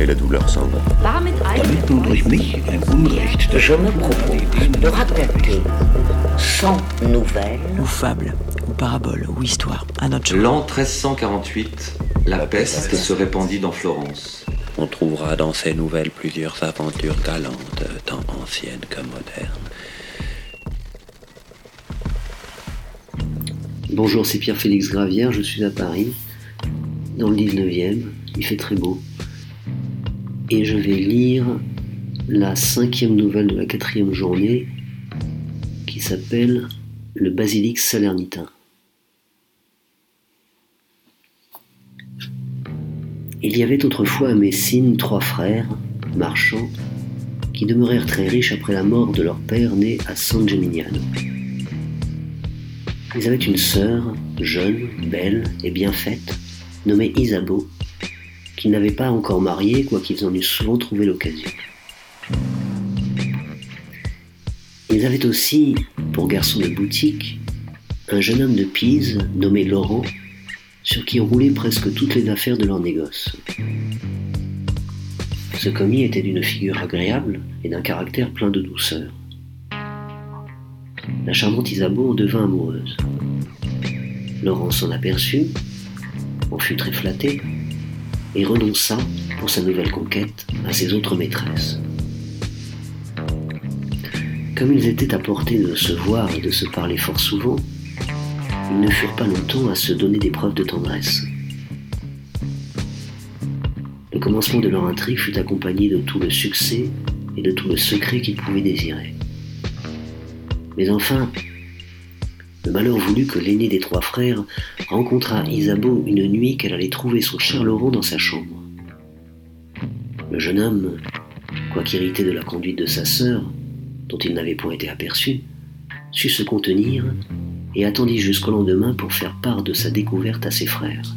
et la douleur s'en va. damit nun durch mich ein Unrecht Je me propose de raconter sans nouvelles ou fable, ou parabole, ou histoire, à notre. L'an 1348, la peste se répandit dans Florence. On trouvera dans ces nouvelles plusieurs aventures galantes, tant anciennes que modernes. Bonjour, c'est Pierre-Félix Gravière, je suis à Paris, dans le 19e, il fait très beau. Et je vais lire la cinquième nouvelle de la quatrième journée qui s'appelle Le basilic salernitain. Il y avait autrefois à Messine trois frères, marchands, qui demeurèrent très riches après la mort de leur père né à San Gemignano. Ils avaient une sœur, jeune, belle et bien faite, nommée Isabeau, qu'ils n'avaient pas encore mariée, quoiqu'ils en eussent souvent trouvé l'occasion. Ils avaient aussi, pour garçon de boutique, un jeune homme de Pise nommé Laurent, sur qui roulaient presque toutes les affaires de leur négoce. Ce commis était d'une figure agréable et d'un caractère plein de douceur. La charmante Isabeau en devint amoureuse. Laurent s'en aperçut, en fut très flatté, et renonça, pour sa nouvelle conquête, à ses autres maîtresses. Comme ils étaient à portée de se voir et de se parler fort souvent, ils ne furent pas longtemps à se donner des preuves de tendresse. Le commencement de leur intrigue fut accompagné de tout le succès et de tout le secret qu'ils pouvaient désirer. Mais enfin, le malheur voulut que l'aîné des trois frères rencontrât Isabeau une nuit qu'elle allait trouver son cher Laurent dans sa chambre. Le jeune homme, quoiqu'irrité de la conduite de sa sœur, dont il n'avait point été aperçu, sut se contenir et attendit jusqu'au lendemain pour faire part de sa découverte à ses frères.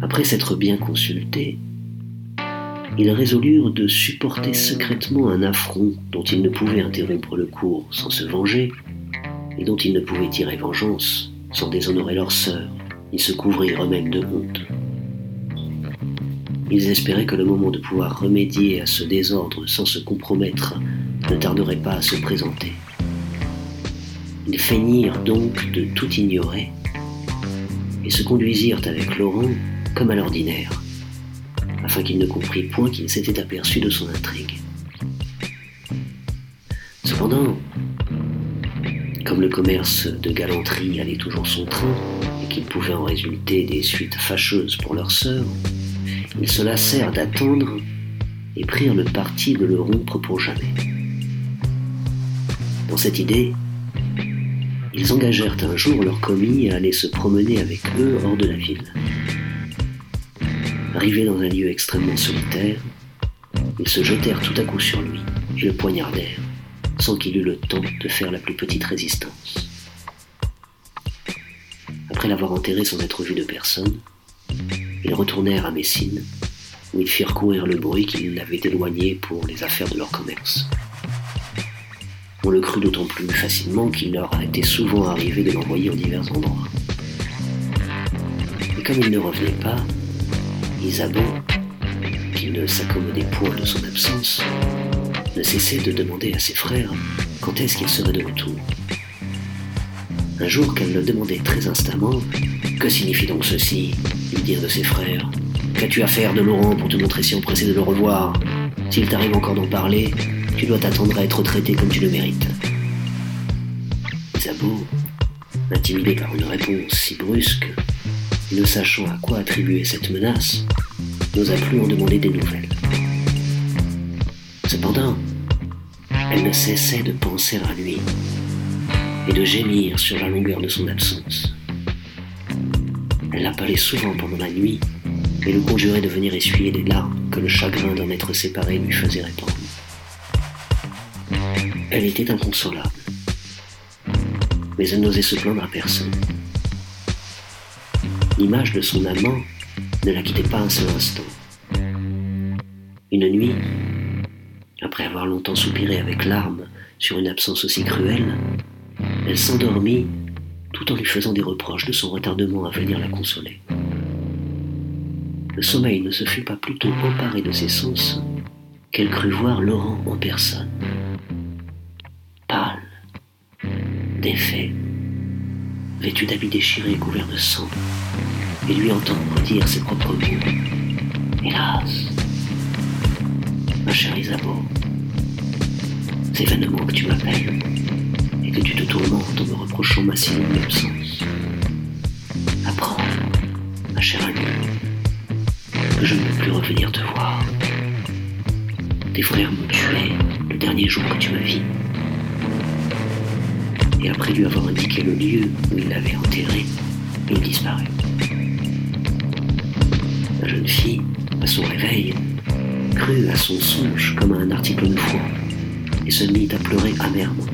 Après s'être bien consultés, ils résolurent de supporter secrètement un affront dont ils ne pouvaient interrompre le cours sans se venger, et dont ils ne pouvaient tirer vengeance sans déshonorer leur sœur, ni se couvrir eux-mêmes de honte. Ils espéraient que le moment de pouvoir remédier à ce désordre sans se compromettre ne tarderait pas à se présenter. Ils feignirent donc de tout ignorer et se conduisirent avec Laurent comme à l'ordinaire, afin qu'il ne comprît point qu'il s'était aperçu de son intrigue. Cependant, comme le commerce de galanterie allait toujours son train et qu'il pouvait en résulter des suites fâcheuses pour leur sœur, ils se lassèrent d'attendre et prirent le parti de le rompre pour jamais. Dans cette idée, ils engagèrent un jour leur commis à aller se promener avec eux hors de la ville. Arrivés dans un lieu extrêmement solitaire, ils se jetèrent tout à coup sur lui et le poignardèrent, sans qu'il eût le temps de faire la plus petite résistance. Après l'avoir enterré sans être vu de personne, ils retournèrent à Messine, où ils firent courir le bruit qu'ils l'avaient éloigné pour les affaires de leur commerce. On le crut d'autant plus facilement qu'il leur a été souvent arrivé de l'envoyer en divers endroits. Et comme il ne revenait pas, Isabeau, qui ne s'accommodait point de son absence, ne cessait de demander à ses frères quand est-ce qu'il serait de retour. Un jour qu'elle le demandait très instamment, Que signifie donc ceci? lui dirent de ses frères. Qu'as-tu à faire de Laurent pour te montrer si empressé de le revoir? S'il t'arrive encore d'en parler, tu dois t'attendre à être traité comme tu le mérites. Isabeau, intimidé par une réponse si brusque, ne sachant à quoi attribuer cette menace, n'osa plus en demander des nouvelles. Cependant, elle ne cessait de penser à lui et de gémir sur la longueur de son absence. Elle l'appelait souvent pendant la nuit et le conjurait de venir essuyer les larmes que le chagrin d'en être séparé lui faisait répandre. Elle était inconsolable, mais elle n'osait se plaindre à personne. L'image de son amant ne la quittait pas un seul instant. Une nuit, après avoir longtemps soupiré avec larmes sur une absence aussi cruelle, elle s'endormit tout en lui faisant des reproches de son retardement à venir la consoler. Le sommeil ne se fut pas plutôt emparé de ses sens qu'elle crut voir Laurent en personne. Pâle, défait, vêtu d'habits déchirés et couverts de sang, et lui entendre dire ses propres mots. Hélas, ma chère Isabeau, c'est vainement que tu m'appelles et que tu te tourmentes en me reprochant ma si longue absence. Apprends, ma chère amie, que je ne peux plus revenir te voir. Tes frères m'ont tué le dernier jour que tu me vis. Et après lui avoir indiqué le lieu où il l'avait enterré, il disparut. La jeune fille, à son réveil, crut à son songe comme à un article de foi et se mit à pleurer amèrement.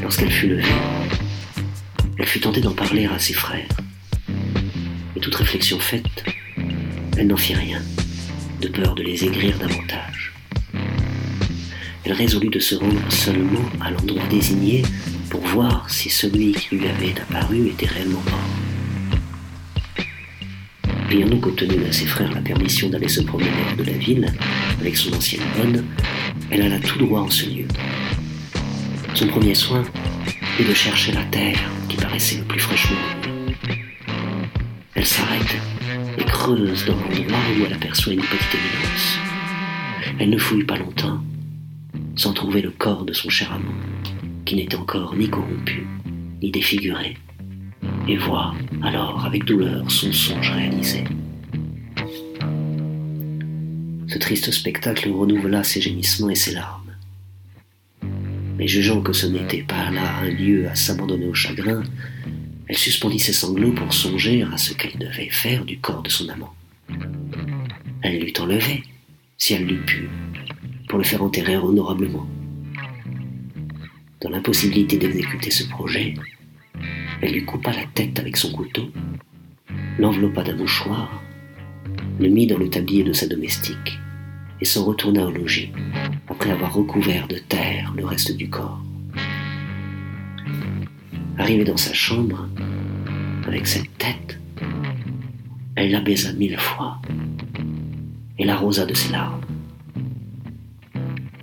Lorsqu'elle fut levée, elle fut tentée d'en parler à ses frères. Et toute réflexion faite, elle n'en fit rien, de peur de les aigrir davantage. Elle résolut de se rendre seulement à l'endroit désigné pour voir si celui qui lui avait apparu était réellement mort. Ayant donc obtenu à ses frères la permission d'aller se promener de la ville avec son ancienne bonne, elle alla tout droit en ce lieu. Son premier soin fut de chercher la terre qui paraissait le plus fraîchement Elle s'arrête et creuse dans l'endroit où elle aperçoit une petite éminence. Elle ne fouille pas longtemps sans trouver le corps de son cher amant, qui n'était encore ni corrompu, ni défiguré, et voit alors avec douleur son songe réalisé. Ce triste spectacle renouvela ses gémissements et ses larmes. Mais jugeant que ce n'était pas là un lieu à s'abandonner au chagrin, elle suspendit ses sanglots pour songer à ce qu'elle devait faire du corps de son amant. Elle l'eût enlevé, si elle l'eût pu, pour le faire enterrer honorablement. Dans l'impossibilité d'exécuter ce projet, elle lui coupa la tête avec son couteau, l'enveloppa d'un mouchoir, le mit dans le tablier de sa domestique et s'en retourna au logis, après avoir recouvert de terre le reste du corps. Arrivée dans sa chambre, avec cette tête, elle la baisa mille fois et l'arrosa de ses larmes.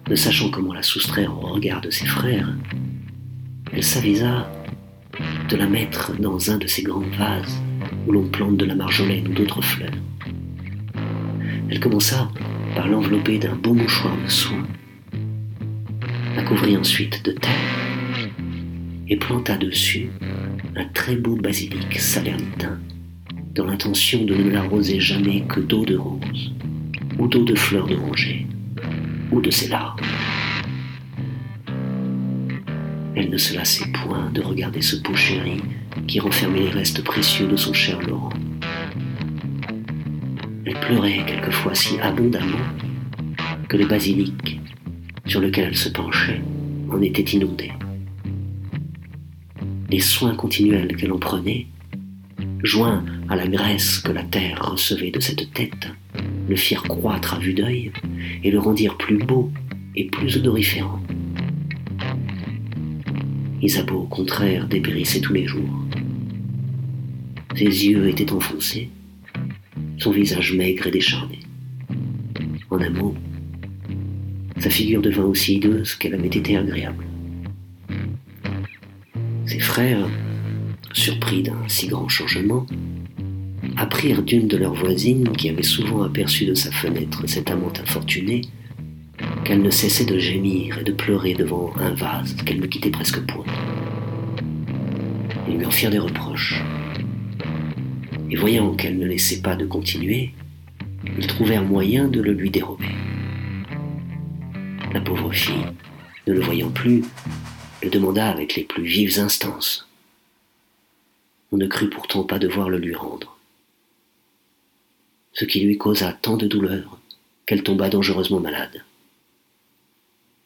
Ne sachant comment la soustraire au regard de ses frères, elle s'avisa de la mettre dans un de ces grands vases où l'on plante de la marjolaine ou d'autres fleurs. Elle commença par l'envelopper d'un beau mouchoir de soie, la couvrit ensuite de terre et planta dessus un très beau basilic salernitain dans l'intention de ne l'arroser jamais que d'eau de rose ou d'eau de fleurs d'oranger ou de ses larmes. Elle ne se lassait point de regarder ce pot chéri qui renfermait les restes précieux de son cher Laurent. Elle pleurait quelquefois si abondamment que le basilic sur lequel elle se penchait en était inondé. Les soins continuels qu'elle en prenait, joints à la graisse que la terre recevait de cette tête, le firent croître à vue d'œil et le rendirent plus beau et plus odoriférant. Isabeau, au contraire, dépérissait tous les jours. Ses yeux étaient enfoncés, son visage maigre et décharné. En un mot, sa figure devint aussi hideuse qu'elle avait été agréable. Ses frères, surpris d'un si grand changement, apprirent d'une de leurs voisines, qui avait souvent aperçu de sa fenêtre cette amante infortunée, qu'elle ne cessait de gémir et de pleurer devant un vase qu'elle ne quittait presque point. Ils lui en firent des reproches. Et voyant qu'elle ne laissait pas de continuer, ils trouvèrent moyen de le lui dérober. La pauvre fille, ne le voyant plus, le demanda avec les plus vives instances. On ne crut pourtant pas devoir le lui rendre. ce qui lui causa tant de douleur qu'elle tomba dangereusement malade.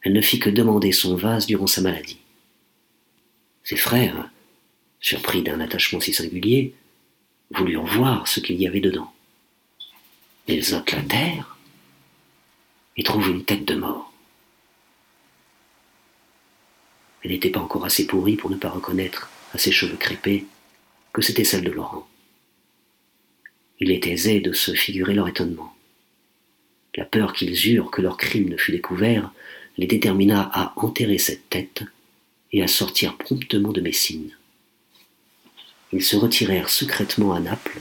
Elle ne fit que demander son vase durant sa maladie. Ses frères, surpris d'un attachement si singulier, voulurent voir ce qu'il y avait dedans. Ils ôtent la terre et trouvent une tête de mort. Elle n'était pas encore assez pourrie pour ne pas reconnaître à ses cheveux crépés que c'était celle de Laurent. Il est aisé de se figurer leur étonnement. La peur qu'ils eurent que leur crime ne fût découvert les détermina à enterrer cette tête et à sortir promptement de Messine. Ils se retirèrent secrètement à Naples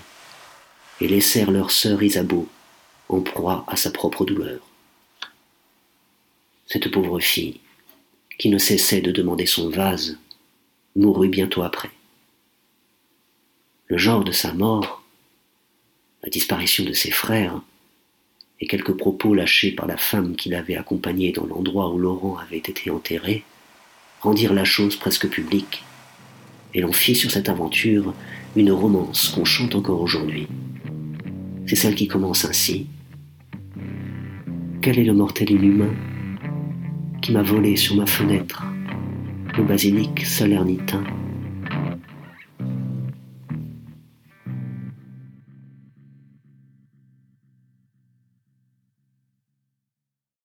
et laissèrent leur sœur Isabeau en proie à sa propre douleur. Cette pauvre fille, qui ne cessait de demander son vase, mourut bientôt après. Le genre de sa mort, la disparition de ses frères, et quelques propos lâchés par la femme qui l'avait accompagné dans l'endroit où Laurent avait été enterré, rendirent la chose presque publique, et l'on fit sur cette aventure une romance qu'on chante encore aujourd'hui. C'est celle qui commence ainsi. Quel est le mortel inhumain qui m'a volé sur ma fenêtre le basilic salernitain